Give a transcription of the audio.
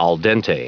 al dente.